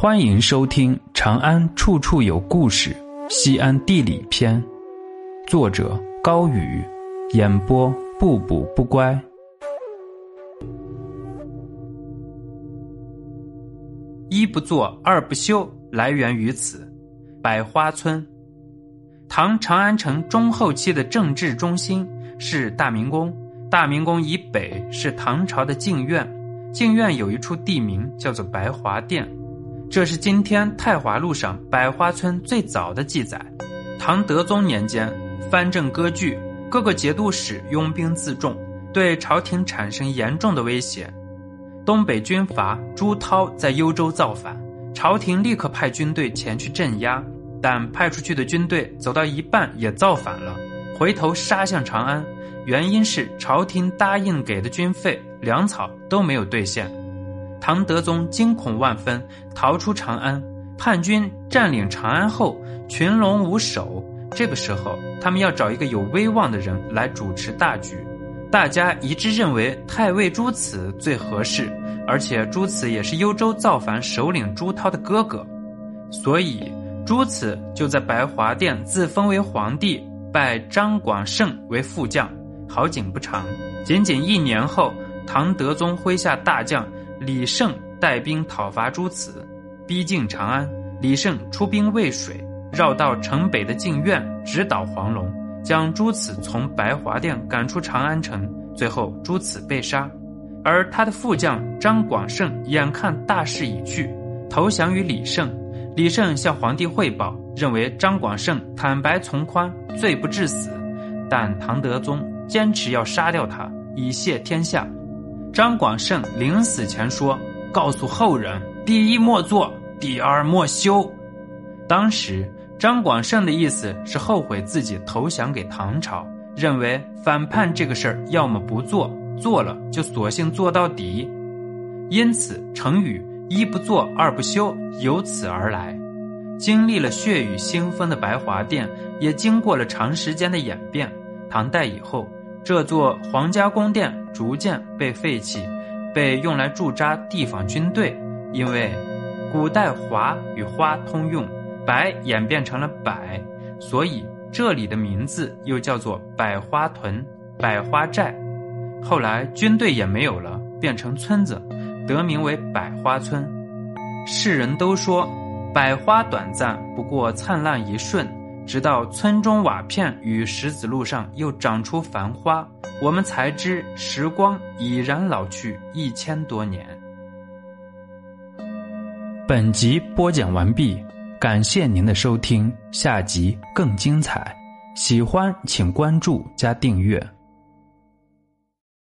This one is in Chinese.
欢迎收听《长安处处有故事·西安地理篇》，作者高宇，演播不补不乖。一不做二不休，来源于此。百花村，唐长安城中后期的政治中心是大明宫。大明宫以北是唐朝的静院，静院有一处地名叫做白华殿。这是今天太华路上百花村最早的记载。唐德宗年间，藩镇割据，各个节度使拥兵自重，对朝廷产生严重的威胁。东北军阀朱涛在幽州造反，朝廷立刻派军队前去镇压，但派出去的军队走到一半也造反了，回头杀向长安。原因是朝廷答应给的军费、粮草都没有兑现。唐德宗惊恐万分，逃出长安。叛军占领长安后，群龙无首。这个时候，他们要找一个有威望的人来主持大局。大家一致认为太尉朱慈最合适，而且朱慈也是幽州造反首领朱涛的哥哥，所以朱慈就在白华殿自封为皇帝，拜张广胜为副将。好景不长，仅仅一年后，唐德宗麾下大将。李胜带兵讨伐朱慈，逼近长安。李胜出兵渭水，绕道城北的静院，直捣黄龙，将朱慈从白华殿赶出长安城。最后，朱慈被杀，而他的副将张广胜眼看大势已去，投降于李胜。李胜向皇帝汇报，认为张广胜坦白从宽，罪不至死，但唐德宗坚持要杀掉他，以谢天下。张广胜临死前说：“告诉后人，第一莫做，第二莫修。”当时张广胜的意思是后悔自己投降给唐朝，认为反叛这个事儿要么不做，做了就索性做到底。因此成语“一不做，二不休”由此而来。经历了血雨腥风的白华殿，也经过了长时间的演变。唐代以后。这座皇家宫殿逐渐被废弃，被用来驻扎地方军队。因为古代“华”与“花”通用，“白”演变成了“百”，所以这里的名字又叫做百花屯、百花寨。后来军队也没有了，变成村子，得名为百花村。世人都说，百花短暂，不过灿烂一瞬。直到村中瓦片与石子路上又长出繁花，我们才知时光已然老去一千多年。本集播讲完毕，感谢您的收听，下集更精彩。喜欢请关注加订阅。